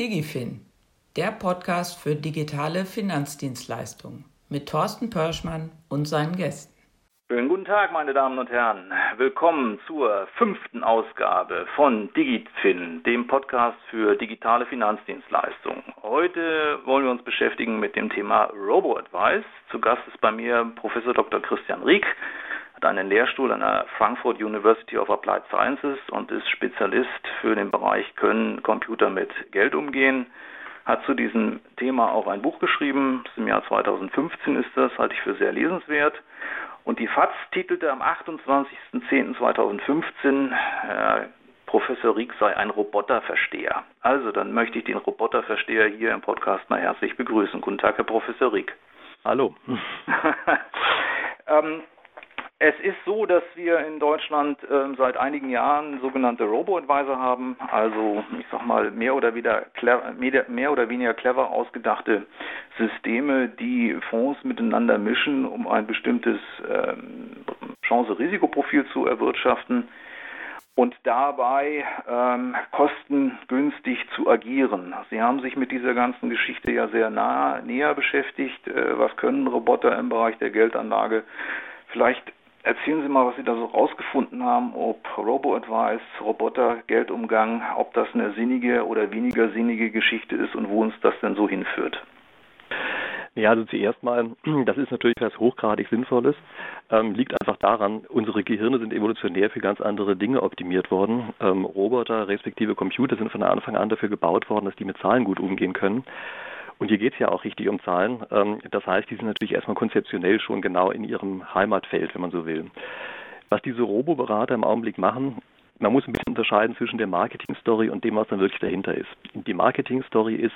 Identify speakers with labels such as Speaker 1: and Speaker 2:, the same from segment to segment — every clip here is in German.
Speaker 1: DigiFin, der Podcast für digitale Finanzdienstleistungen mit Thorsten Pörschmann und seinen Gästen.
Speaker 2: Schönen guten Tag, meine Damen und Herren. Willkommen zur fünften Ausgabe von DigiFin, dem Podcast für digitale Finanzdienstleistungen. Heute wollen wir uns beschäftigen mit dem Thema Robo-Advice. Zu Gast ist bei mir Professor Dr. Christian Rieck, hat einen Lehrstuhl an der Frankfurt University of Applied Sciences und ist Spezialist für den Bereich Können Computer mit Geld umgehen hat zu diesem Thema auch ein Buch geschrieben. Im Jahr 2015 ist das, halte ich für sehr lesenswert. Und die FAZ titelte am 28.10.2015, äh, Professor Rieck sei ein Roboterversteher. Also, dann möchte ich den Roboterversteher hier im Podcast mal herzlich begrüßen. Guten Tag, Herr Professor Rieck.
Speaker 3: Hallo.
Speaker 2: ähm, es ist so, dass wir in Deutschland äh, seit einigen Jahren sogenannte Robo-Advisor haben, also ich sag mal mehr oder, wieder clever, mehr oder weniger clever ausgedachte Systeme, die Fonds miteinander mischen, um ein bestimmtes ähm, Chance-Risikoprofil zu erwirtschaften und dabei ähm, kostengünstig zu agieren. Sie haben sich mit dieser ganzen Geschichte ja sehr nah, näher beschäftigt. Äh, was können Roboter im Bereich der Geldanlage? Vielleicht Erzählen Sie mal, was Sie da so rausgefunden haben, ob Robo-Advice, Roboter, Geldumgang, ob das eine sinnige oder weniger sinnige Geschichte ist und wo uns das denn so hinführt.
Speaker 3: Ja, also zuerst mal, das ist natürlich was hochgradig Sinnvolles, ähm, liegt einfach daran, unsere Gehirne sind evolutionär für ganz andere Dinge optimiert worden. Ähm, Roboter respektive Computer sind von Anfang an dafür gebaut worden, dass die mit Zahlen gut umgehen können. Und hier geht es ja auch richtig um Zahlen. Ähm, das heißt, die sind natürlich erstmal konzeptionell schon genau in ihrem Heimatfeld, wenn man so will. Was diese Robo-Berater im Augenblick machen, man muss ein bisschen unterscheiden zwischen der Marketing-Story und dem, was dann wirklich dahinter ist. Die Marketing-Story ist,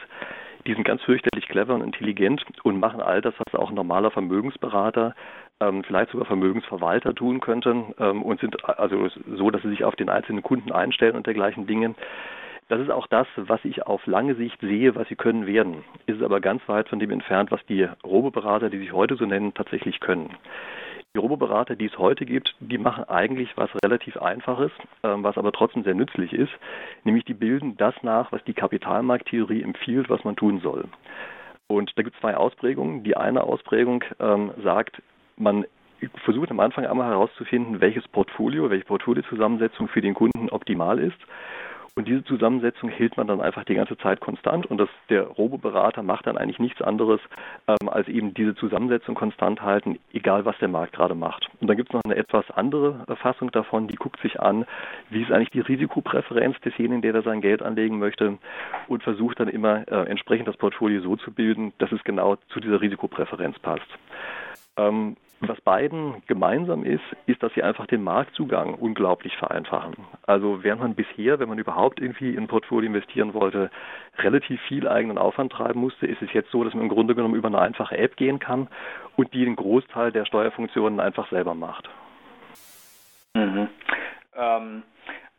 Speaker 3: die sind ganz fürchterlich clever und intelligent und machen all das, was auch ein normaler Vermögensberater, ähm, vielleicht sogar Vermögensverwalter tun könnten ähm, und sind also so, dass sie sich auf den einzelnen Kunden einstellen und dergleichen Dinge. Das ist auch das, was ich auf lange Sicht sehe, was sie können werden. Ist aber ganz weit von dem entfernt, was die Roboberater, die sich heute so nennen, tatsächlich können. Die Roboberater, die es heute gibt, die machen eigentlich was relativ Einfaches, ähm, was aber trotzdem sehr nützlich ist, nämlich die bilden das nach, was die Kapitalmarkttheorie empfiehlt, was man tun soll. Und da gibt es zwei Ausprägungen. Die eine Ausprägung ähm, sagt, man versucht am Anfang einmal herauszufinden, welches Portfolio, welche Portfoliozusammensetzung für den Kunden optimal ist. Und diese Zusammensetzung hält man dann einfach die ganze Zeit konstant und das, der Roboberater macht dann eigentlich nichts anderes, ähm, als eben diese Zusammensetzung konstant halten, egal was der Markt gerade macht. Und dann gibt es noch eine etwas andere Fassung davon, die guckt sich an, wie ist eigentlich die Risikopräferenz desjenigen, der da sein Geld anlegen möchte und versucht dann immer äh, entsprechend das Portfolio so zu bilden, dass es genau zu dieser Risikopräferenz passt. Ähm, was beiden gemeinsam ist, ist, dass sie einfach den Marktzugang unglaublich vereinfachen. Also während man bisher, wenn man überhaupt irgendwie in ein Portfolio investieren wollte, relativ viel eigenen Aufwand treiben musste, ist es jetzt so, dass man im Grunde genommen über eine einfache App gehen kann und die den Großteil der Steuerfunktionen einfach selber macht.
Speaker 2: Mhm. Ähm,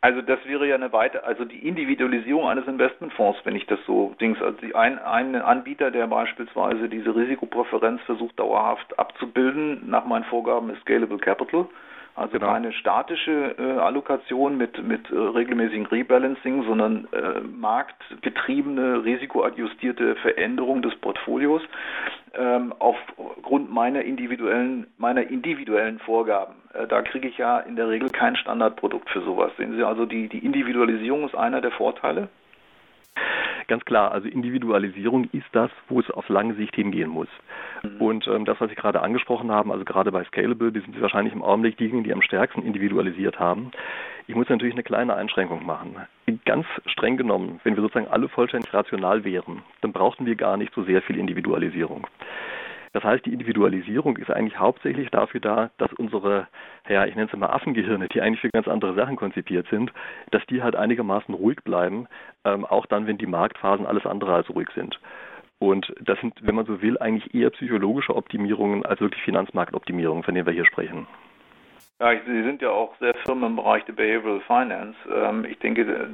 Speaker 2: also das wäre ja eine weite, also die Individualisierung eines Investmentfonds, wenn ich das so dings, also ein, ein Anbieter, der beispielsweise diese Risikopräferenz versucht dauerhaft abzubilden, nach meinen Vorgaben ist Scalable Capital. Also genau. keine statische äh, Allokation mit, mit äh, regelmäßigen Rebalancing, sondern äh, marktgetriebene, risikoadjustierte Veränderung des Portfolios ähm, aufgrund meiner individuellen, meiner individuellen Vorgaben. Äh, da kriege ich ja in der Regel kein Standardprodukt für sowas. Sehen Sie also, die, die Individualisierung ist einer der Vorteile?
Speaker 3: Ganz klar, also Individualisierung ist das, wo es auf lange Sicht hingehen muss. Mhm. Und ähm, das, was Sie gerade angesprochen haben, also gerade bei Scalable, die sind wahrscheinlich im Augenblick diejenigen, die am stärksten individualisiert haben. Ich muss natürlich eine kleine Einschränkung machen. Ganz streng genommen, wenn wir sozusagen alle vollständig rational wären, dann brauchten wir gar nicht so sehr viel Individualisierung. Das heißt, die Individualisierung ist eigentlich hauptsächlich dafür da, dass unsere, ja, ich nenne es mal Affengehirne, die eigentlich für ganz andere Sachen konzipiert sind, dass die halt einigermaßen ruhig bleiben, ähm, auch dann, wenn die Marktphasen alles andere als ruhig sind. Und das sind, wenn man so will, eigentlich eher psychologische Optimierungen als wirklich Finanzmarktoptimierungen, von denen wir hier sprechen.
Speaker 2: Ja, Sie sind ja auch sehr firm im Bereich der Behavioral Finance. Ähm, ich denke,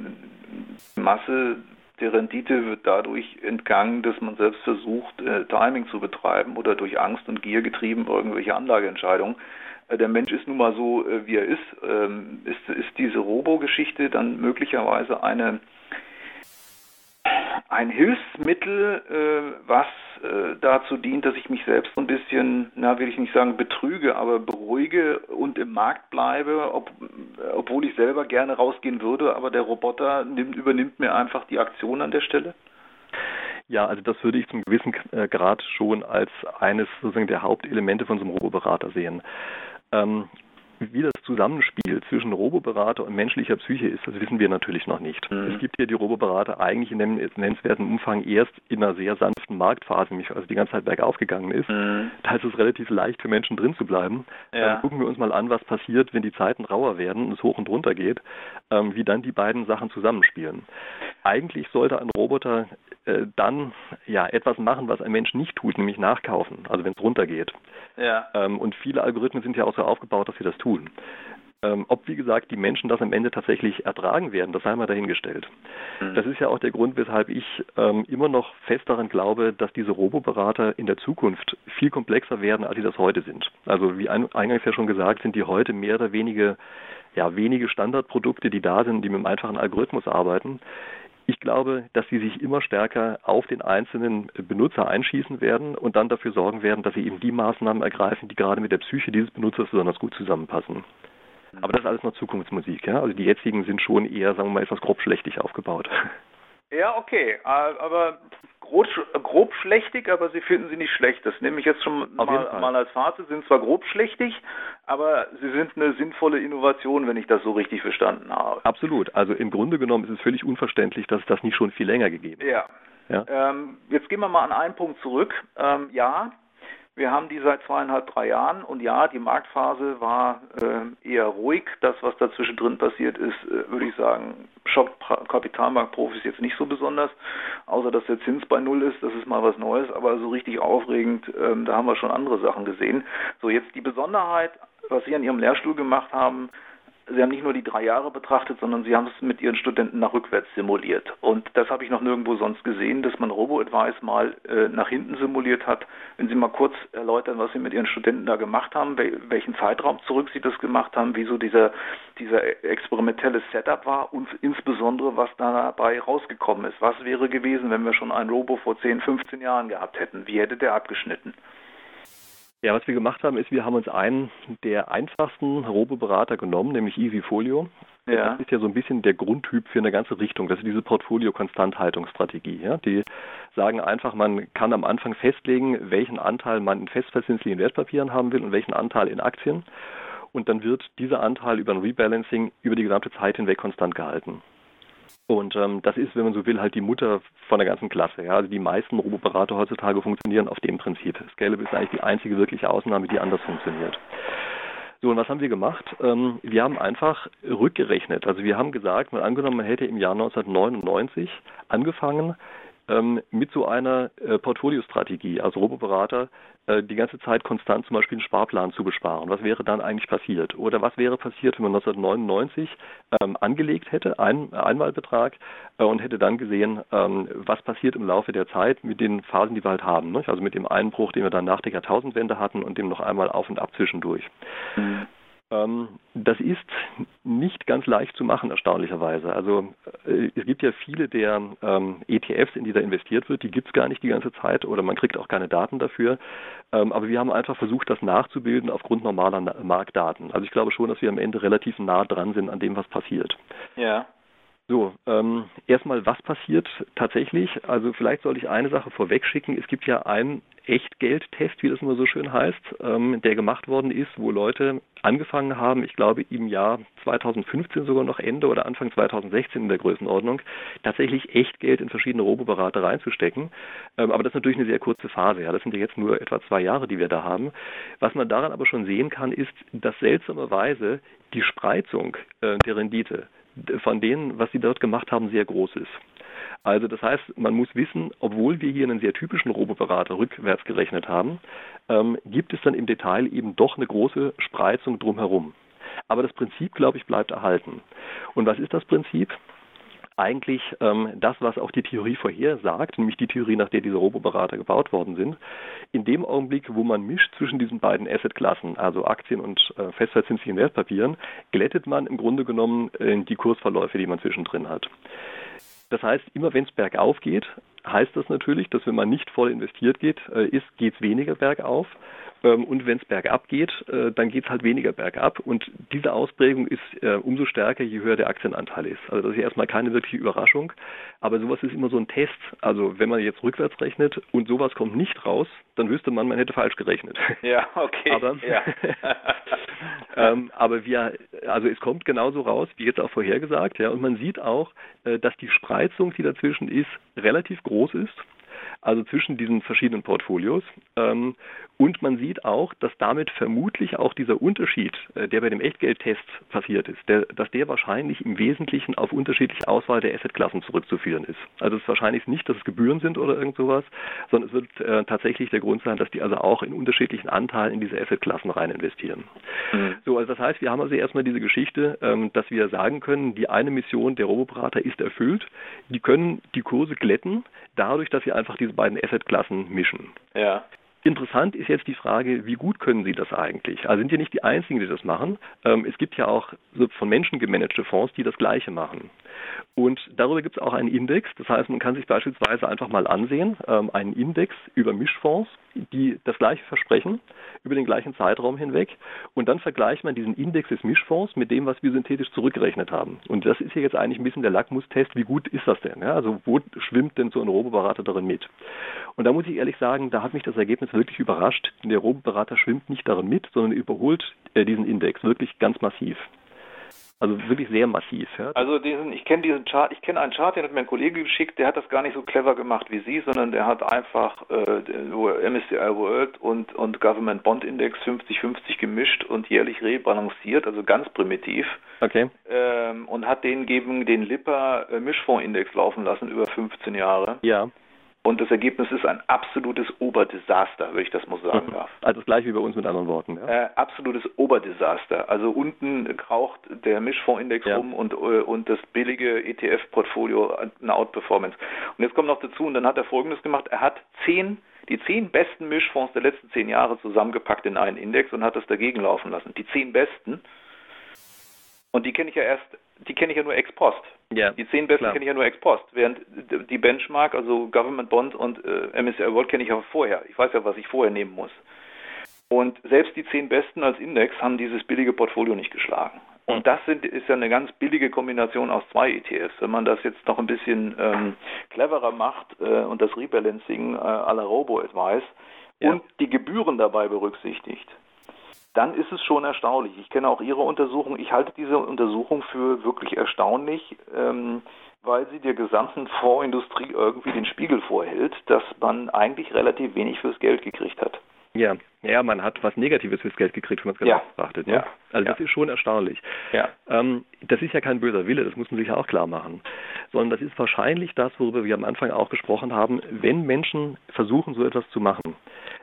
Speaker 2: die Masse der Rendite wird dadurch entgangen, dass man selbst versucht, äh, Timing zu betreiben oder durch Angst und Gier getrieben irgendwelche Anlageentscheidungen. Äh, der Mensch ist nun mal so, äh, wie er ist. Ähm, ist, ist diese Robo-Geschichte dann möglicherweise eine ein Hilfsmittel, äh, was äh, dazu dient, dass ich mich selbst ein bisschen, na will ich nicht sagen betrüge, aber beruhige und im Markt bleibe, ob, obwohl ich selber gerne rausgehen würde, aber der Roboter nimmt, übernimmt mir einfach die Aktion an der Stelle?
Speaker 3: Ja, also das würde ich zum gewissen äh, Grad schon als eines sozusagen der Hauptelemente von so einem Roboberater sehen. Ähm, wie das Zusammenspiel zwischen Roboberater und menschlicher Psyche ist, das wissen wir natürlich noch nicht. Mhm. Es gibt hier die Roboberater eigentlich in einem nennenswerten Umfang erst in einer sehr sanften Marktphase, nämlich als die ganze Zeit bergauf gegangen ist. Mhm. Da ist es relativ leicht für Menschen drin zu bleiben. Ja. Dann gucken wir uns mal an, was passiert, wenn die Zeiten rauer werden und es hoch und runter geht, ähm, wie dann die beiden Sachen zusammenspielen. Eigentlich sollte ein Roboter äh, dann ja etwas machen, was ein Mensch nicht tut, nämlich nachkaufen, also wenn es runtergeht. Ja. Ähm, und viele Algorithmen sind ja auch so aufgebaut, dass sie das tun. Ähm, ob, wie gesagt, die Menschen das am Ende tatsächlich ertragen werden, das sei mal dahingestellt. Mhm. Das ist ja auch der Grund, weshalb ich ähm, immer noch fest daran glaube, dass diese Roboberater in der Zukunft viel komplexer werden, als sie das heute sind. Also wie ein, eingangs ja schon gesagt, sind die heute mehr oder weniger ja, wenige Standardprodukte, die da sind, die mit einem einfachen Algorithmus arbeiten. Ich glaube, dass sie sich immer stärker auf den einzelnen Benutzer einschießen werden und dann dafür sorgen werden, dass sie eben die Maßnahmen ergreifen, die gerade mit der Psyche dieses Benutzers besonders gut zusammenpassen. Aber das ist alles noch Zukunftsmusik, ja. Also die jetzigen sind schon eher, sagen wir mal, etwas grobschlächtig aufgebaut.
Speaker 2: Ja, okay, aber grob, grob schlechtig, aber Sie finden sie nicht schlecht. Das nehme ich jetzt schon mal, mal, als Fazit. Sind zwar grob schlechtig, aber sie sind eine sinnvolle Innovation, wenn ich das so richtig verstanden habe.
Speaker 3: Absolut. Also im Grunde genommen ist es völlig unverständlich, dass es das nicht schon viel länger gegeben hat.
Speaker 2: Ja. ja? Ähm, jetzt gehen wir mal an einen Punkt zurück. Ähm, ja, wir haben die seit zweieinhalb, drei Jahren und ja, die Marktphase war äh, eher ruhig. Das, was dazwischen drin passiert ist, äh, würde ich sagen, schockt Kapitalmarktprofis jetzt nicht so besonders, außer dass der Zins bei Null ist, das ist mal was Neues, aber so richtig aufregend, ähm, da haben wir schon andere Sachen gesehen. So, jetzt die Besonderheit, was Sie an Ihrem Lehrstuhl gemacht haben, Sie haben nicht nur die drei Jahre betrachtet, sondern Sie haben es mit Ihren Studenten nach rückwärts simuliert. Und das habe ich noch nirgendwo sonst gesehen, dass man Robo-Advice mal äh, nach hinten simuliert hat. Wenn Sie mal kurz erläutern, was Sie mit Ihren Studenten da gemacht haben, welchen Zeitraum zurück Sie das gemacht haben, wieso dieser, dieser experimentelle Setup war und insbesondere, was dabei rausgekommen ist. Was wäre gewesen, wenn wir schon einen Robo vor 10, 15 Jahren gehabt hätten? Wie hätte der abgeschnitten?
Speaker 3: Ja, was wir gemacht haben, ist, wir haben uns einen der einfachsten Robo-Berater genommen, nämlich EasyFolio. Ja. Das ist ja so ein bisschen der Grundtyp für eine ganze Richtung. Das ist diese Portfolio-Konstanthaltungsstrategie. Ja? Die sagen einfach, man kann am Anfang festlegen, welchen Anteil man in festverzinslichen Wertpapieren haben will und welchen Anteil in Aktien. Und dann wird dieser Anteil über ein Rebalancing über die gesamte Zeit hinweg konstant gehalten. Und ähm, das ist, wenn man so will, halt die Mutter von der ganzen Klasse. Ja? Also die meisten Roboberater heutzutage funktionieren auf dem Prinzip. Scalable ist eigentlich die einzige wirkliche Ausnahme, die anders funktioniert. So, und was haben wir gemacht? Ähm, wir haben einfach rückgerechnet. Also wir haben gesagt, mal angenommen, man hätte im Jahr 1999 angefangen, mit so einer äh, Portfoliostrategie, also Roboberater, äh, die ganze Zeit konstant zum Beispiel einen Sparplan zu besparen. Was wäre dann eigentlich passiert? Oder was wäre passiert, wenn man 1999 ähm, angelegt hätte, ein Einmalbetrag, äh, und hätte dann gesehen, ähm, was passiert im Laufe der Zeit mit den Phasen, die wir halt haben. Ne? Also mit dem Einbruch, den wir dann nach der Jahrtausendwende hatten und dem noch einmal auf und ab zwischendurch. Mhm. Ähm, das ist nicht ganz leicht zu machen, erstaunlicherweise. Also äh, es gibt ja viele der ähm, ETFs, in die da investiert wird, die gibt es gar nicht die ganze Zeit oder man kriegt auch keine Daten dafür. Ähm, aber wir haben einfach versucht, das nachzubilden aufgrund normaler Marktdaten. Also ich glaube schon, dass wir am Ende relativ nah dran sind an dem, was passiert.
Speaker 2: Ja.
Speaker 3: So, ähm, erstmal, was passiert tatsächlich? Also vielleicht sollte ich eine Sache vorweg schicken. Es gibt ja einen Echtgeldtest, wie das immer so schön heißt, ähm, der gemacht worden ist, wo Leute angefangen haben, ich glaube im Jahr 2015 sogar noch Ende oder Anfang 2016 in der Größenordnung, tatsächlich Echtgeld in verschiedene Roboberater reinzustecken. Ähm, aber das ist natürlich eine sehr kurze Phase. Ja, das sind ja jetzt nur etwa zwei Jahre, die wir da haben. Was man daran aber schon sehen kann, ist, dass seltsamerweise die Spreizung äh, der Rendite von denen, was sie dort gemacht haben, sehr groß ist. Also das heißt, man muss wissen, obwohl wir hier einen sehr typischen Roboberater rückwärts gerechnet haben, ähm, gibt es dann im Detail eben doch eine große Spreizung drumherum. Aber das Prinzip, glaube ich, bleibt erhalten. Und was ist das Prinzip? Eigentlich ähm, das, was auch die Theorie vorhersagt, nämlich die Theorie, nach der diese Roboberater gebaut worden sind. In dem Augenblick, wo man mischt zwischen diesen beiden Assetklassen, also Aktien und äh, festverzinslichen Wertpapieren, glättet man im Grunde genommen äh, die Kursverläufe, die man zwischendrin hat. Das heißt, immer wenn es bergauf geht, heißt das natürlich, dass wenn man nicht voll investiert geht, äh, ist, geht es weniger bergauf. Ähm, und wenn es bergab geht, äh, dann geht es halt weniger bergab. Und diese Ausprägung ist äh, umso stärker, je höher der Aktienanteil ist. Also das ist erstmal keine wirkliche Überraschung. Aber sowas ist immer so ein Test. Also wenn man jetzt rückwärts rechnet und sowas kommt nicht raus, dann wüsste man, man hätte falsch gerechnet.
Speaker 2: Ja, okay.
Speaker 3: Aber,
Speaker 2: ja.
Speaker 3: ähm, aber wir, also es kommt genauso raus, wie jetzt auch vorhergesagt, ja, und man sieht auch, äh, dass die Spreizung, die dazwischen ist, relativ groß ist also zwischen diesen verschiedenen Portfolios. Ähm, und man sieht auch, dass damit vermutlich auch dieser Unterschied, äh, der bei dem Echtgeldtest passiert ist, der, dass der wahrscheinlich im Wesentlichen auf unterschiedliche Auswahl der Assetklassen zurückzuführen ist. Also es ist wahrscheinlich nicht, dass es Gebühren sind oder irgend sowas, sondern es wird äh, tatsächlich der Grund sein, dass die also auch in unterschiedlichen Anteilen in diese Assetklassen rein investieren. Mhm. So, also das heißt, wir haben also erstmal diese Geschichte, ähm, dass wir sagen können, die eine Mission der Roboberater ist erfüllt. Die können die Kurse glätten, dadurch, dass sie einfach diese beiden Assetklassen mischen.
Speaker 2: Ja.
Speaker 3: Interessant ist jetzt die Frage, wie gut können Sie das eigentlich? Also sind ja nicht die Einzigen, die das machen. Ähm, es gibt ja auch von Menschen gemanagte Fonds, die das Gleiche machen. Und darüber gibt es auch einen Index. Das heißt, man kann sich beispielsweise einfach mal ansehen, ähm, einen Index über Mischfonds, die das gleiche versprechen, über den gleichen Zeitraum hinweg. Und dann vergleicht man diesen Index des Mischfonds mit dem, was wir synthetisch zurückgerechnet haben. Und das ist hier jetzt eigentlich ein bisschen der Lackmustest, wie gut ist das denn? Ja, also wo schwimmt denn so ein Roboberater darin mit? Und da muss ich ehrlich sagen, da hat mich das Ergebnis wirklich überrascht. Der Roboberater schwimmt nicht darin mit, sondern überholt äh, diesen Index wirklich ganz massiv. Also wirklich sehr massiv. Ja.
Speaker 2: Also diesen, ich kenne diesen Chart, ich kenne einen Chart, den hat mir ein Kollege geschickt, der hat das gar nicht so clever gemacht wie Sie, sondern der hat einfach äh, MSCI World und, und Government Bond Index 50-50 gemischt und jährlich rebalanciert, also ganz primitiv.
Speaker 3: Okay.
Speaker 2: Ähm, und hat den gegen den Lipper äh, Mischfondsindex laufen lassen über 15 Jahre.
Speaker 3: Ja.
Speaker 2: Und das Ergebnis ist ein absolutes Oberdesaster, wenn ich das mal sagen mhm. darf.
Speaker 3: Also das gleiche wie bei uns mit anderen Worten.
Speaker 2: Ja? Äh, absolutes Oberdesaster. Also unten kraucht der Mischfondsindex ja. rum und, äh, und das billige ETF-Portfolio eine Outperformance. Und jetzt kommt noch dazu, und dann hat er Folgendes gemacht, er hat zehn die zehn besten Mischfonds der letzten zehn Jahre zusammengepackt in einen Index und hat das dagegen laufen lassen. Die zehn besten. Und die kenne ich ja erst, die kenne ich ja nur ex post.
Speaker 3: Ja,
Speaker 2: die zehn besten kenne ich ja nur ex post, während die Benchmark, also Government Bond und äh, MSCI World kenne ich auch vorher. Ich weiß ja, was ich vorher nehmen muss. Und selbst die zehn besten als Index haben dieses billige Portfolio nicht geschlagen. Und hm. das sind, ist ja eine ganz billige Kombination aus zwei ETFs. Wenn man das jetzt noch ein bisschen ähm, cleverer macht äh, und das Rebalancing äh, à la Robo-Advice ja. und die Gebühren dabei berücksichtigt, dann ist es schon erstaunlich. Ich kenne auch Ihre Untersuchung. Ich halte diese Untersuchung für wirklich erstaunlich, ähm, weil sie der gesamten Fondsindustrie irgendwie den Spiegel vorhält, dass man eigentlich relativ wenig fürs Geld gekriegt hat.
Speaker 3: Ja, ja, man hat was Negatives fürs Geld gekriegt, wenn man es genau ja. betrachtet. Ne? Ja. Also das ist schon erstaunlich.
Speaker 2: Ja.
Speaker 3: Ähm, das ist ja kein böser Wille, das muss man sich ja auch klar machen. Sondern das ist wahrscheinlich das, worüber wir am Anfang auch gesprochen haben, wenn Menschen versuchen, so etwas zu machen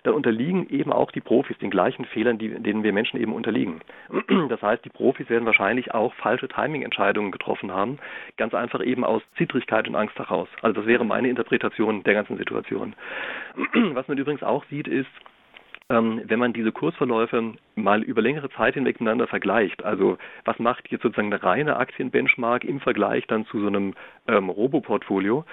Speaker 3: dann unterliegen eben auch die Profis den gleichen Fehlern, die, denen wir Menschen eben unterliegen. Das heißt, die Profis werden wahrscheinlich auch falsche Timing-Entscheidungen getroffen haben, ganz einfach eben aus Zittrigkeit und Angst heraus. Also das wäre meine Interpretation der ganzen Situation. Was man übrigens auch sieht, ist, wenn man diese Kursverläufe mal über längere Zeit hinweg miteinander vergleicht, also was macht jetzt sozusagen eine reine Aktienbenchmark im Vergleich dann zu so einem ähm, Robo-Portfolio,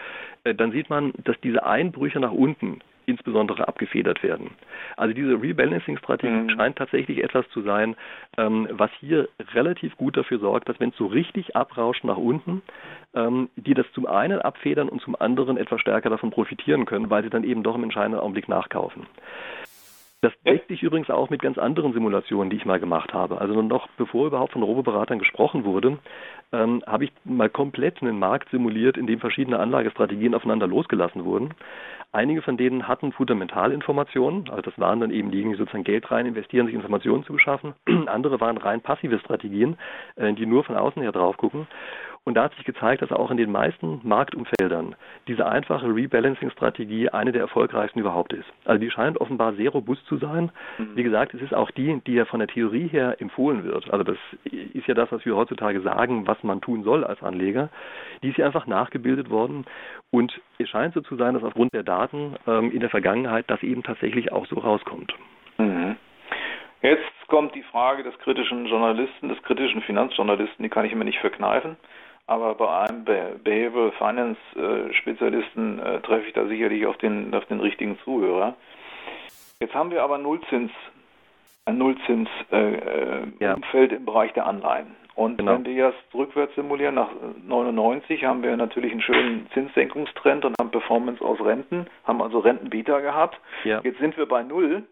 Speaker 3: äh, dann sieht man, dass diese Einbrüche nach unten insbesondere abgefedert werden. Also diese Rebalancing-Strategie mhm. scheint tatsächlich etwas zu sein, ähm, was hier relativ gut dafür sorgt, dass wenn es so richtig abrauscht nach unten, ähm, die das zum einen abfedern und zum anderen etwas stärker davon profitieren können, weil sie dann eben doch im entscheidenden Augenblick nachkaufen. Das deckt sich übrigens auch mit ganz anderen Simulationen, die ich mal gemacht habe. Also noch bevor überhaupt von Roboberatern gesprochen wurde, ähm, habe ich mal komplett einen Markt simuliert, in dem verschiedene Anlagestrategien aufeinander losgelassen wurden. Einige von denen hatten Fundamentalinformationen, also das waren dann eben diejenigen, die sozusagen Geld rein investieren, sich Informationen zu beschaffen. Andere waren rein passive Strategien, äh, die nur von außen her drauf gucken. Und da hat sich gezeigt, dass auch in den meisten Marktumfeldern diese einfache Rebalancing-Strategie eine der erfolgreichsten überhaupt ist. Also die scheint offenbar sehr robust zu sein. Mhm. Wie gesagt, es ist auch die, die ja von der Theorie her empfohlen wird. Also das ist ja das, was wir heutzutage sagen, was man tun soll als Anleger. Die ist ja einfach nachgebildet worden. Und es scheint so zu sein, dass aufgrund der Daten ähm, in der Vergangenheit das eben tatsächlich auch so rauskommt.
Speaker 2: Mhm. Jetzt kommt die Frage des kritischen Journalisten, des kritischen Finanzjournalisten, die kann ich mir nicht verkneifen. Aber bei einem Behavioral Finance äh, Spezialisten äh, treffe ich da sicherlich auf den, auf den richtigen Zuhörer. Jetzt haben wir aber Nullzins, ein Nullzinsumfeld äh, ja. im Bereich der Anleihen. Und genau. wenn wir jetzt rückwärts simulieren, nach 99 haben wir natürlich einen schönen Zinssenkungstrend und haben Performance aus Renten, haben also Rentenbeta gehabt. Ja. Jetzt sind wir bei Null.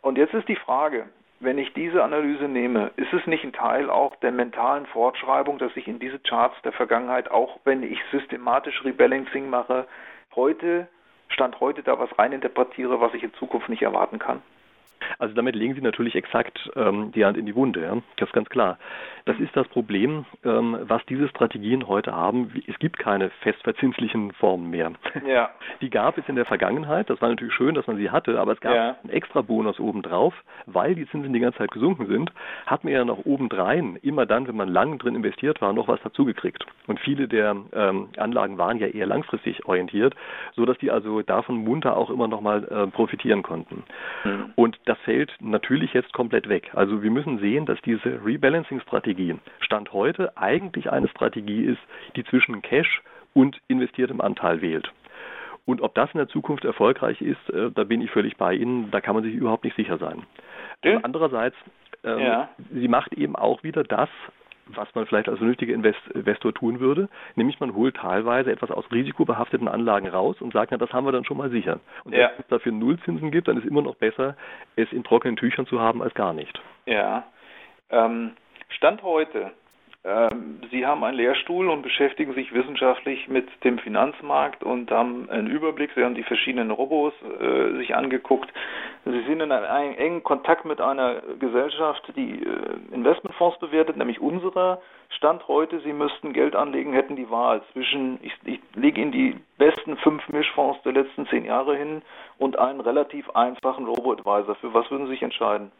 Speaker 2: Und jetzt ist die Frage, wenn ich diese Analyse nehme, ist es nicht ein Teil auch der mentalen Fortschreibung, dass ich in diese Charts der Vergangenheit, auch wenn ich systematisch Rebalancing mache, heute, Stand heute da was reininterpretiere, was ich in Zukunft nicht erwarten kann?
Speaker 3: Also damit legen Sie natürlich exakt ähm, die Hand in die Wunde, ja? das ist ganz klar. Das ist das Problem, ähm, was diese Strategien heute haben. Es gibt keine festverzinslichen Formen mehr. Ja. Die gab es in der Vergangenheit, das war natürlich schön, dass man sie hatte, aber es gab ja. einen extra Bonus obendrauf, weil die Zinsen die ganze Zeit gesunken sind, hat man ja noch obendrein, immer dann, wenn man lang drin investiert war, noch was dazugekriegt. Und viele der ähm, Anlagen waren ja eher langfristig orientiert, sodass die also davon munter auch immer noch mal äh, profitieren konnten. Mhm. Und das fällt natürlich jetzt komplett weg. Also wir müssen sehen, dass diese Rebalancing-Strategie Stand heute eigentlich eine Strategie ist, die zwischen Cash und investiertem Anteil wählt. Und ob das in der Zukunft erfolgreich ist, äh, da bin ich völlig bei Ihnen, da kann man sich überhaupt nicht sicher sein. Ja. Andererseits, ähm, ja. sie macht eben auch wieder das, was man vielleicht als vernünftiger Investor tun würde, nämlich man holt teilweise etwas aus risikobehafteten Anlagen raus und sagt, na, das haben wir dann schon mal sicher. Und ja. wenn es dafür Nullzinsen gibt, dann ist immer noch besser, es in trockenen Tüchern zu haben als gar nicht.
Speaker 2: Ja. Ähm, Stand heute Sie haben einen Lehrstuhl und beschäftigen sich wissenschaftlich mit dem Finanzmarkt und haben einen Überblick. Sie haben die verschiedenen Robos äh, sich angeguckt. Sie sind in einem engen Kontakt mit einer Gesellschaft, die äh, Investmentfonds bewertet, nämlich unserer. Stand heute, Sie müssten Geld anlegen, hätten die Wahl zwischen, ich, ich lege Ihnen die besten fünf Mischfonds der letzten zehn Jahre hin und einen relativ einfachen Robo-Advisor. Für was würden Sie sich entscheiden?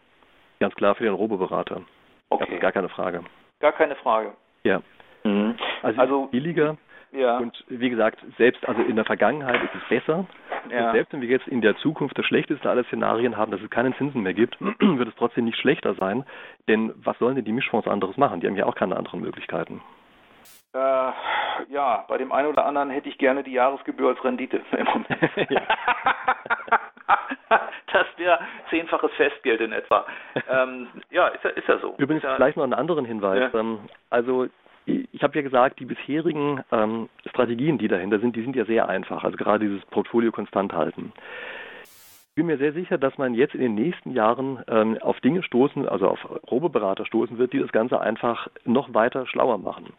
Speaker 3: Ganz klar für den Robo-Berater. Okay. Das ist gar keine Frage.
Speaker 2: Gar keine Frage.
Speaker 3: Ja. Mhm. Also, also billiger. Ja. Und wie gesagt, selbst also in der Vergangenheit ist es besser. Ja. selbst wenn wir jetzt in der Zukunft das schlechteste aller Szenarien haben, dass es keine Zinsen mehr gibt, wird es trotzdem nicht schlechter sein. Denn was sollen denn die Mischfonds anderes machen? Die haben ja auch keine anderen Möglichkeiten.
Speaker 2: Äh, ja, bei dem einen oder anderen hätte ich gerne die Jahresgebühr als Rendite im Moment. das wäre zehnfaches Festgeld in etwa. Ähm, ja, ist ja, ist ja so.
Speaker 3: Übrigens
Speaker 2: ja,
Speaker 3: vielleicht noch einen anderen Hinweis. Ja. Ähm, also ich habe ja gesagt, die bisherigen ähm, Strategien, die dahinter sind, die sind ja sehr einfach. Also gerade dieses Portfolio konstant halten. Ich bin mir sehr sicher, dass man jetzt in den nächsten Jahren ähm, auf Dinge stoßen, also auf Roboberater stoßen wird, die das Ganze einfach noch weiter schlauer machen.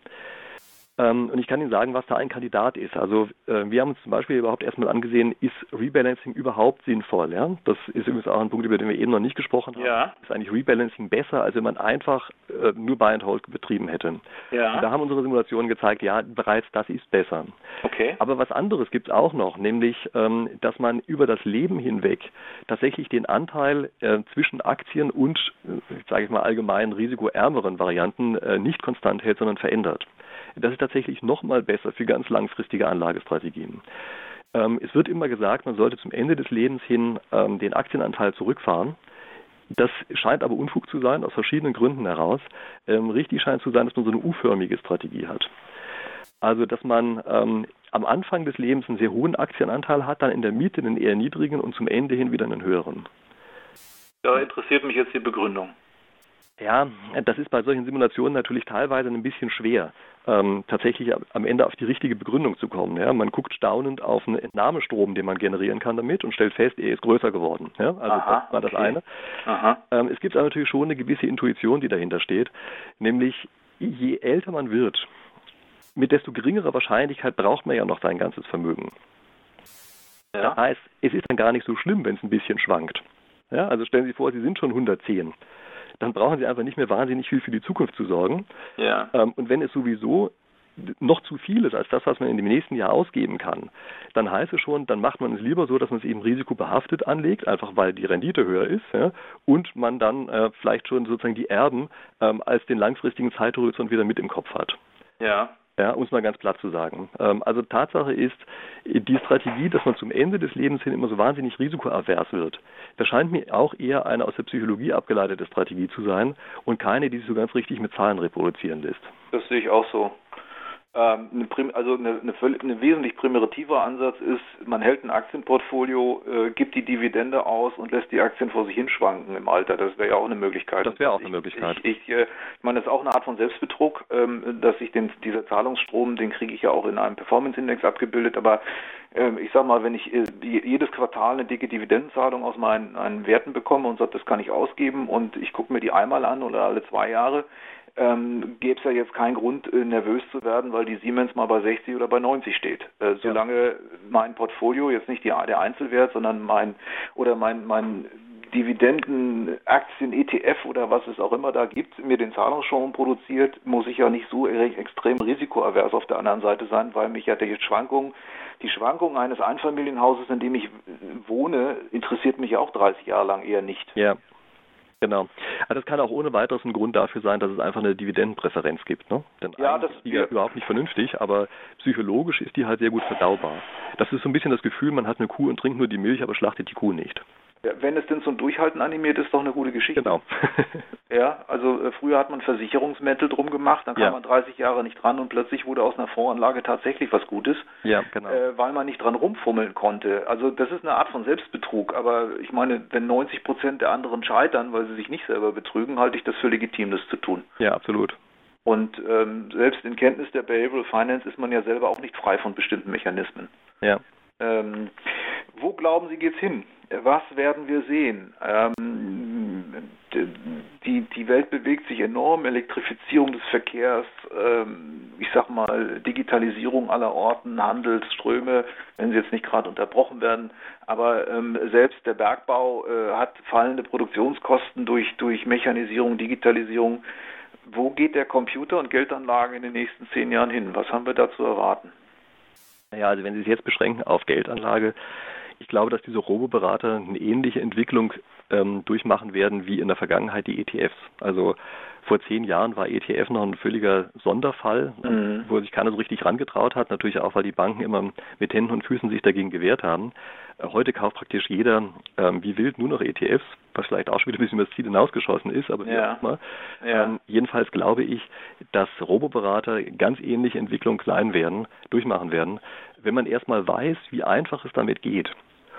Speaker 3: Ähm, und ich kann Ihnen sagen, was da ein Kandidat ist. Also äh, wir haben uns zum Beispiel überhaupt erstmal angesehen, ist Rebalancing überhaupt sinnvoll? Ja? Das ist übrigens auch ein Punkt, über den wir eben noch nicht gesprochen haben. Ja. Ist eigentlich Rebalancing besser, als wenn man einfach äh, nur Buy and Hold betrieben hätte? Ja. Und da haben unsere Simulationen gezeigt, ja, bereits das ist besser. Okay. Aber was anderes gibt es auch noch, nämlich, ähm, dass man über das Leben hinweg tatsächlich den Anteil äh, zwischen Aktien und, sage ich mal, allgemein risikoärmeren Varianten nicht konstant hält, sondern verändert. Das ist tatsächlich noch mal besser für ganz langfristige Anlagestrategien. Ähm, es wird immer gesagt, man sollte zum Ende des Lebens hin ähm, den Aktienanteil zurückfahren. Das scheint aber Unfug zu sein, aus verschiedenen Gründen heraus. Ähm, richtig scheint zu sein, dass man so eine U-förmige Strategie hat. Also, dass man ähm, am Anfang des Lebens einen sehr hohen Aktienanteil hat, dann in der Miete einen eher niedrigen und zum Ende hin wieder einen höheren.
Speaker 2: Da interessiert mich jetzt die Begründung.
Speaker 3: Ja, das ist bei solchen Simulationen natürlich teilweise ein bisschen schwer, ähm, tatsächlich am Ende auf die richtige Begründung zu kommen. Ja. Man guckt staunend auf einen Entnahmestrom, den man generieren kann damit und stellt fest, er ist größer geworden. Ja. Also Aha, das war das eine. Ähm, es gibt aber natürlich schon eine gewisse Intuition, die dahinter steht, nämlich je älter man wird, mit desto geringerer Wahrscheinlichkeit braucht man ja noch sein ganzes Vermögen. Ja. Das heißt, es ist dann gar nicht so schlimm, wenn es ein bisschen schwankt. Ja, also stellen Sie sich vor, Sie sind schon 110 dann brauchen sie einfach nicht mehr wahnsinnig viel für die Zukunft zu sorgen. Ja. Ähm, und wenn es sowieso noch zu viel ist als das, was man in dem nächsten Jahr ausgeben kann, dann heißt es schon, dann macht man es lieber so, dass man es eben risikobehaftet anlegt, einfach weil die Rendite höher ist ja, und man dann äh, vielleicht schon sozusagen die Erben ähm, als den langfristigen Zeithorizont wieder mit im Kopf hat. Ja. Ja, um es mal ganz platt zu sagen. Ähm, also Tatsache ist, die Strategie, dass man zum Ende des Lebens hin immer so wahnsinnig risikoavers wird, das scheint mir auch eher eine aus der Psychologie abgeleitete Strategie zu sein und keine, die sich so ganz richtig mit Zahlen reproduzieren lässt.
Speaker 2: Das sehe ich auch so. Ähm, eine, also eine, eine, eine, wesentlich primitiver Ansatz ist, man hält ein Aktienportfolio, äh, gibt die Dividende aus und lässt die Aktien vor sich hinschwanken im Alter. Das wäre ja auch eine Möglichkeit.
Speaker 3: Das wäre auch eine Möglichkeit.
Speaker 2: Ich, ich, äh, ich, meine, das ist auch eine Art von Selbstbetrug, ähm, dass ich den, dieser Zahlungsstrom, den kriege ich ja auch in einem Performance-Index abgebildet, aber ähm, ich sag mal, wenn ich äh, jedes Quartal eine dicke Dividendenzahlung aus meinen, meinen Werten bekomme und sage, das kann ich ausgeben und ich gucke mir die einmal an oder alle zwei Jahre, ähm, gäbe es ja jetzt keinen Grund, äh, nervös zu werden, weil die Siemens mal bei 60 oder bei 90 steht. Äh, solange ja. mein Portfolio jetzt nicht die, der Einzelwert, sondern mein oder mein mein Dividenden, Aktien, ETF oder was es auch immer da gibt, mir den Zahlungsstrom produziert, muss ich ja nicht so extrem risikoavers auf der anderen Seite sein, weil mich ja die Schwankung, die Schwankung eines Einfamilienhauses, in dem ich wohne, interessiert mich auch 30 Jahre lang eher nicht.
Speaker 3: Ja. Genau. Aber das kann auch ohne weiteres ein Grund dafür sein, dass es einfach eine Dividendenpräferenz gibt. Ne? Denn ja, das ist die ja überhaupt nicht vernünftig, aber psychologisch ist die halt sehr gut verdaubar. Das ist so ein bisschen das Gefühl, man hat eine Kuh und trinkt nur die Milch, aber schlachtet die Kuh nicht.
Speaker 2: Ja, wenn es denn zum Durchhalten animiert ist, doch eine gute Geschichte.
Speaker 3: Genau.
Speaker 2: ja, also äh, früher hat man Versicherungsmäntel drum gemacht, dann kam ja. man 30 Jahre nicht dran und plötzlich wurde aus einer Voranlage tatsächlich was Gutes,
Speaker 3: ja, genau.
Speaker 2: äh, weil man nicht dran rumfummeln konnte. Also das ist eine Art von Selbstbetrug, aber ich meine, wenn 90 Prozent der anderen scheitern, weil sie sich nicht selber betrügen, halte ich das für legitim, das zu tun.
Speaker 3: Ja, absolut.
Speaker 2: Und ähm, selbst in Kenntnis der Behavioral Finance ist man ja selber auch nicht frei von bestimmten Mechanismen.
Speaker 3: Ja.
Speaker 2: Ähm, wo glauben Sie geht's hin? Was werden wir sehen? Ähm, die, die Welt bewegt sich enorm, Elektrifizierung des Verkehrs, ähm, ich sag mal Digitalisierung aller Orten, Handelsströme, wenn sie jetzt nicht gerade unterbrochen werden. Aber ähm, selbst der Bergbau äh, hat fallende Produktionskosten durch, durch Mechanisierung, Digitalisierung. Wo geht der Computer und Geldanlage in den nächsten zehn Jahren hin? Was haben wir da zu erwarten?
Speaker 3: Ja, also wenn Sie es jetzt beschränken auf Geldanlage, ich glaube, dass diese Roboberater eine ähnliche Entwicklung ähm, durchmachen werden wie in der Vergangenheit die ETFs. Also vor zehn Jahren war ETF noch ein völliger Sonderfall, mhm. wo sich keiner so richtig rangetraut hat. Natürlich auch, weil die Banken immer mit Händen und Füßen sich dagegen gewehrt haben. Äh, heute kauft praktisch jeder ähm, wie wild nur noch ETFs, was vielleicht auch schon wieder ein bisschen über das Ziel hinausgeschossen ist, aber
Speaker 2: ja.
Speaker 3: auch mal. Ja. Ähm, jedenfalls glaube ich, dass Roboberater ganz ähnliche Entwicklungen klein werden, durchmachen werden, wenn man erstmal weiß, wie einfach es damit geht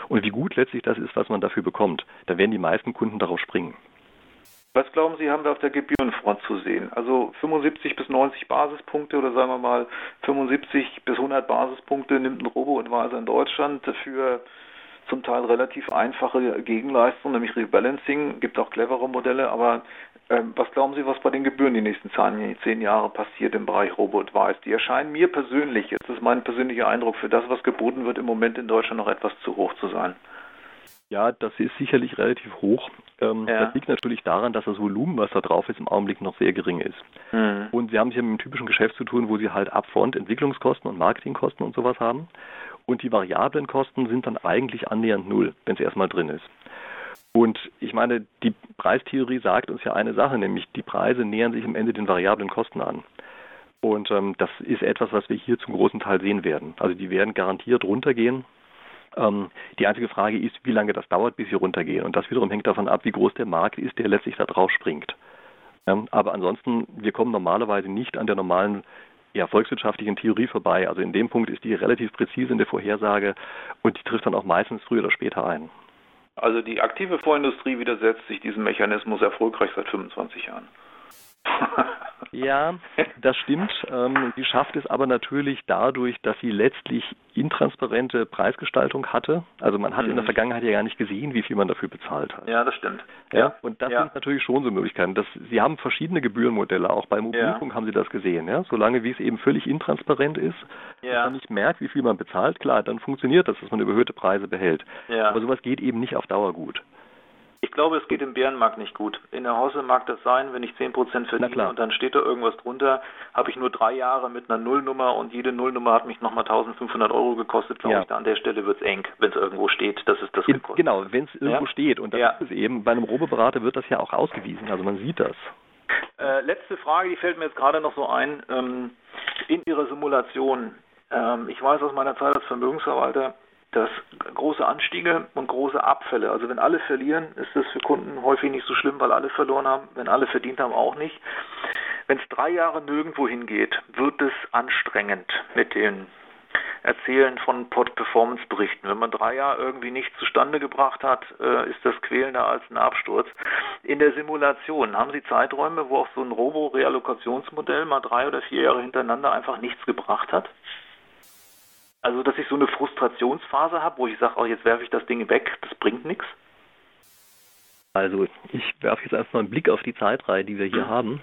Speaker 3: und wie gut letztlich das ist, was man dafür bekommt, dann werden die meisten Kunden darauf springen.
Speaker 2: Was glauben Sie, haben wir auf der Gebührenfront zu sehen? Also 75 bis 90 Basispunkte oder sagen wir mal 75 bis 100 Basispunkte nimmt ein Robo-Advisor in Deutschland für zum Teil relativ einfache Gegenleistungen, nämlich Rebalancing. Gibt auch clevere Modelle, aber ähm, was glauben Sie, was bei den Gebühren die nächsten zehn Jahre passiert im Bereich Robo-Advice? Die erscheinen mir persönlich, das ist mein persönlicher Eindruck, für das, was geboten wird, im Moment in Deutschland noch etwas zu hoch zu sein.
Speaker 3: Ja, das ist sicherlich relativ hoch. Ähm, ja. Das liegt natürlich daran, dass das Volumen, was da drauf ist, im Augenblick noch sehr gering ist. Mhm. Und Sie haben es ja mit einem typischen Geschäft zu tun, wo Sie halt upfront Entwicklungskosten und Marketingkosten und sowas haben. Und die variablen Kosten sind dann eigentlich annähernd null, wenn es erstmal drin ist. Und ich meine, die Preistheorie sagt uns ja eine Sache, nämlich die Preise nähern sich am Ende den variablen Kosten an. Und ähm, das ist etwas, was wir hier zum großen Teil sehen werden. Also die werden garantiert runtergehen. Ähm, die einzige Frage ist, wie lange das dauert, bis sie runtergehen. Und das wiederum hängt davon ab, wie groß der Markt ist, der letztlich da drauf springt. Ähm, aber ansonsten, wir kommen normalerweise nicht an der normalen ja, volkswirtschaftlichen Theorie vorbei. Also in dem Punkt ist die relativ präzise in der Vorhersage und die trifft dann auch meistens früher oder später ein.
Speaker 2: Also die aktive Vorindustrie widersetzt sich diesem Mechanismus erfolgreich seit 25 Jahren.
Speaker 3: Ja, das stimmt. Ähm, sie schafft es aber natürlich dadurch, dass sie letztlich intransparente Preisgestaltung hatte. Also man hat mhm. in der mhm. Vergangenheit ja gar nicht gesehen, wie viel man dafür bezahlt hat.
Speaker 2: Ja, das stimmt.
Speaker 3: Ja, ja. und das ja. sind natürlich schon so Möglichkeiten. Das, sie haben verschiedene Gebührenmodelle, auch bei Mobilfunk ja. haben sie das gesehen. Ja? Solange wie es eben völlig intransparent ist, ja. man nicht merkt, wie viel man bezahlt, klar, dann funktioniert das, dass man überhöhte Preise behält. Ja. Aber sowas geht eben nicht auf Dauer gut.
Speaker 2: Ich glaube, es geht im Bärenmarkt nicht gut. In der Hause mag das sein, wenn ich 10% verdiene und dann steht da irgendwas drunter, habe ich nur drei Jahre mit einer Nullnummer und jede Nullnummer hat mich nochmal 1500 Euro gekostet, glaube ja. ich, da an der Stelle wird es eng, wenn es irgendwo steht, dass es das
Speaker 3: gekostet Genau, wenn es irgendwo ja? steht und das ja. ist eben, bei einem Robeberater wird das ja auch ausgewiesen, also man sieht das.
Speaker 2: Äh, letzte Frage, die fällt mir jetzt gerade noch so ein. Ähm, in Ihrer Simulation, ähm, ich weiß aus meiner Zeit als Vermögensverwalter, dass große Anstiege und große Abfälle. Also wenn alle verlieren, ist das für Kunden häufig nicht so schlimm, weil alle verloren haben. Wenn alle verdient haben, auch nicht. wenn es drei Jahre nirgendwo hingeht, wird es anstrengend mit den Erzählen von Performance-Berichten. Wenn man drei Jahre irgendwie nichts zustande gebracht hat, äh, ist das quälender als ein Absturz. In der Simulation haben Sie Zeiträume, wo auch so ein Robo-Reallokationsmodell mal drei oder vier Jahre hintereinander einfach nichts gebracht hat? Also, dass ich so eine Frustrationsphase habe, wo ich sage, oh, jetzt werfe ich das Ding weg, das bringt nichts?
Speaker 3: Also, ich werfe jetzt erstmal einen Blick auf die Zeitreihe, die wir hier mhm. haben.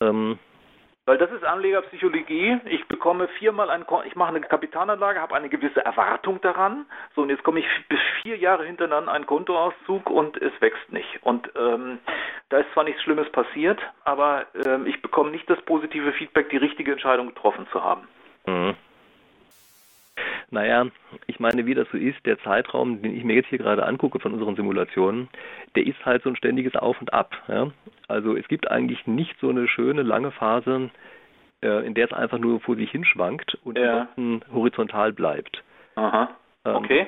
Speaker 2: Ähm, weil das ist Anlegerpsychologie. Ich bekomme viermal ein, ich mache eine Kapitalanlage, habe eine gewisse Erwartung daran. So und jetzt komme ich bis vier Jahre hintereinander einen Kontoauszug und es wächst nicht. Und ähm, da ist zwar nichts Schlimmes passiert, aber ähm, ich bekomme nicht das positive Feedback, die richtige Entscheidung getroffen zu haben. Mhm.
Speaker 3: Naja, ich meine, wie das so ist, der Zeitraum, den ich mir jetzt hier gerade angucke von unseren Simulationen, der ist halt so ein ständiges Auf und Ab. Ja? Also es gibt eigentlich nicht so eine schöne lange Phase, äh, in der es einfach nur vor sich hinschwankt und ja. ansonsten horizontal bleibt.
Speaker 2: Aha. Ähm, okay. Ähm,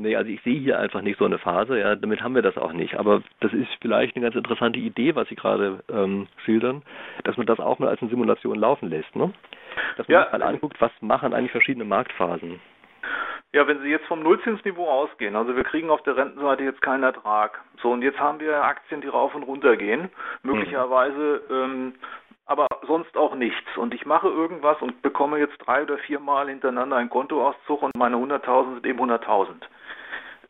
Speaker 3: Nee, also ich sehe hier einfach nicht so eine Phase, ja, damit haben wir das auch nicht. Aber das ist vielleicht eine ganz interessante Idee, was Sie gerade ähm, schildern, dass man das auch mal als eine Simulation laufen lässt, ne? Dass man ja. sich mal anguckt, was machen eigentlich verschiedene Marktphasen.
Speaker 2: Ja, wenn Sie jetzt vom Nullzinsniveau ausgehen, also wir kriegen auf der Rentenseite jetzt keinen Ertrag. So, und jetzt haben wir Aktien, die rauf und runter gehen. Möglicherweise mhm. ähm, aber sonst auch nichts. Und ich mache irgendwas und bekomme jetzt drei oder viermal hintereinander einen Kontoauszug und meine 100.000 sind eben 100.000.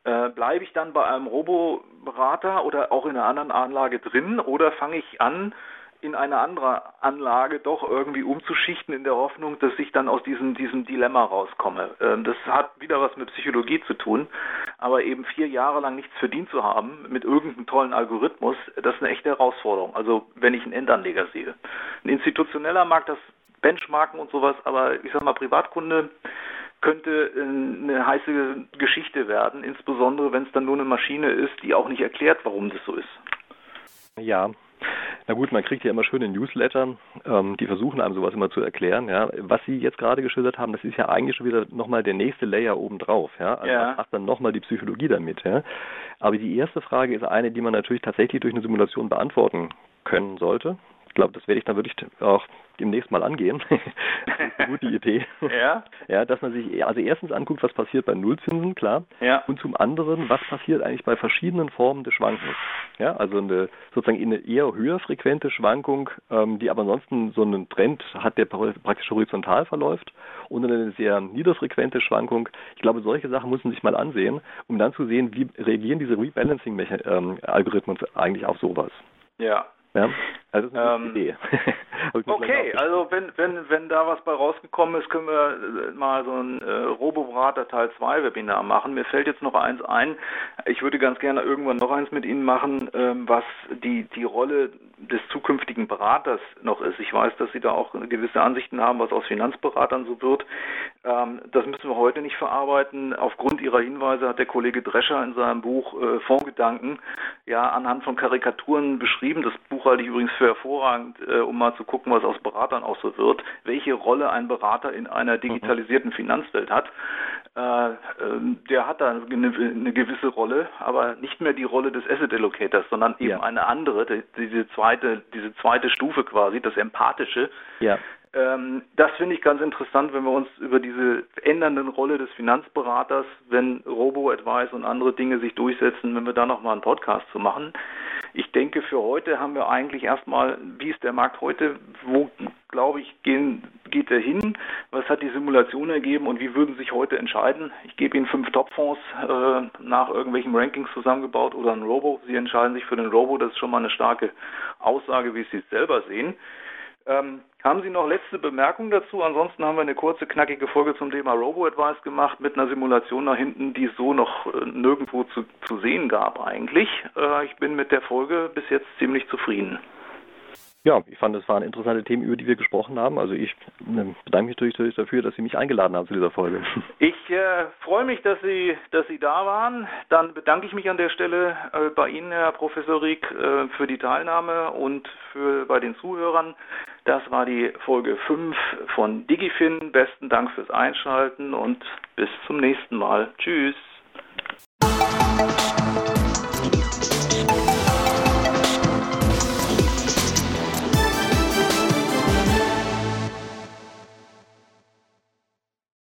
Speaker 2: Äh, bleibe ich dann bei einem Roboberater oder auch in einer anderen Anlage drin oder fange ich an, in eine andere Anlage doch irgendwie umzuschichten in der Hoffnung, dass ich dann aus diesem, diesem Dilemma rauskomme. Ähm, das hat wieder was mit Psychologie zu tun, aber eben vier Jahre lang nichts verdient zu haben mit irgendeinem tollen Algorithmus, das ist eine echte Herausforderung. Also wenn ich einen Endanleger sehe. Ein institutioneller mag das Benchmarken und sowas, aber ich sag mal Privatkunde könnte eine heiße Geschichte werden, insbesondere wenn es dann nur eine Maschine ist, die auch nicht erklärt, warum das so ist.
Speaker 3: Ja, na gut, man kriegt ja immer schöne Newsletter, ähm, die versuchen einem sowas immer zu erklären. Ja. Was Sie jetzt gerade geschildert haben, das ist ja eigentlich schon wieder nochmal der nächste Layer obendrauf. Ja. Also ja. macht dann nochmal die Psychologie damit. Ja. Aber die erste Frage ist eine, die man natürlich tatsächlich durch eine Simulation beantworten können sollte. Ich glaube, das werde ich dann wirklich auch demnächst mal angehen. eine gute Idee.
Speaker 2: Ja.
Speaker 3: Ja, dass man sich also erstens anguckt, was passiert bei Nullzinsen, klar.
Speaker 2: Ja.
Speaker 3: Und zum anderen, was passiert eigentlich bei verschiedenen Formen des Schwankens. Ja, also eine sozusagen eine eher höher frequente Schwankung, ähm, die aber ansonsten so einen Trend hat, der praktisch horizontal verläuft und eine sehr niederfrequente Schwankung. Ich glaube, solche Sachen muss man sich mal ansehen, um dann zu sehen, wie reagieren diese Rebalancing-Algorithmen eigentlich auf sowas.
Speaker 2: Ja,
Speaker 3: ja, also ähm, Idee.
Speaker 2: okay, also wenn, wenn, wenn da was bei rausgekommen ist, können wir äh, mal so ein äh, Robo-Berater Teil 2 Webinar machen. Mir fällt jetzt noch eins ein. Ich würde ganz gerne irgendwann noch eins mit Ihnen machen, ähm, was die, die Rolle des zukünftigen Beraters noch ist. Ich weiß, dass Sie da auch gewisse Ansichten haben, was aus Finanzberatern so wird. Ähm, das müssen wir heute nicht verarbeiten. Aufgrund Ihrer Hinweise hat der Kollege Drescher in seinem Buch äh, Fondsgedanken ja anhand von Karikaturen beschrieben. Das Buch halte ich übrigens für hervorragend, äh, um mal zu gucken, was aus Beratern auch so wird, welche Rolle ein Berater in einer mhm. digitalisierten Finanzwelt hat. Äh, ähm, der hat da eine, eine, gewisse Rolle, aber nicht mehr die Rolle des Asset Allocators, sondern eben ja. eine andere, die, diese zweite, diese zweite Stufe quasi, das Empathische.
Speaker 3: Ja.
Speaker 2: Ähm, das finde ich ganz interessant, wenn wir uns über diese ändernde Rolle des Finanzberaters, wenn Robo-Advice und andere Dinge sich durchsetzen, wenn wir da nochmal einen Podcast zu machen. Ich denke, für heute haben wir eigentlich erstmal, wie ist der Markt heute, wo, glaube ich, gehen, geht er hin, was hat die Simulation ergeben und wie würden sich heute entscheiden? Ich gebe Ihnen fünf Topfonds äh, nach irgendwelchen Rankings zusammengebaut oder ein Robo. Sie entscheiden sich für den Robo, das ist schon mal eine starke Aussage, wie Sie es selber sehen. Ähm, haben Sie noch letzte Bemerkungen dazu? Ansonsten haben wir eine kurze, knackige Folge zum Thema Robo-Advice gemacht mit einer Simulation nach hinten, die es so noch äh, nirgendwo zu, zu sehen gab eigentlich. Äh, ich bin mit der Folge bis jetzt ziemlich zufrieden.
Speaker 3: Ja, ich fand, es waren interessante Themen, über die wir gesprochen haben. Also ich äh, bedanke mich natürlich dafür, dass Sie mich eingeladen haben zu dieser Folge.
Speaker 2: Ich äh, freue mich, dass Sie, dass Sie da waren. Dann bedanke ich mich an der Stelle äh, bei Ihnen, Herr Professor Rieck, äh, für die Teilnahme und für bei den Zuhörern. Das war die Folge 5 von Digifin. Besten Dank fürs Einschalten und bis zum nächsten Mal. Tschüss.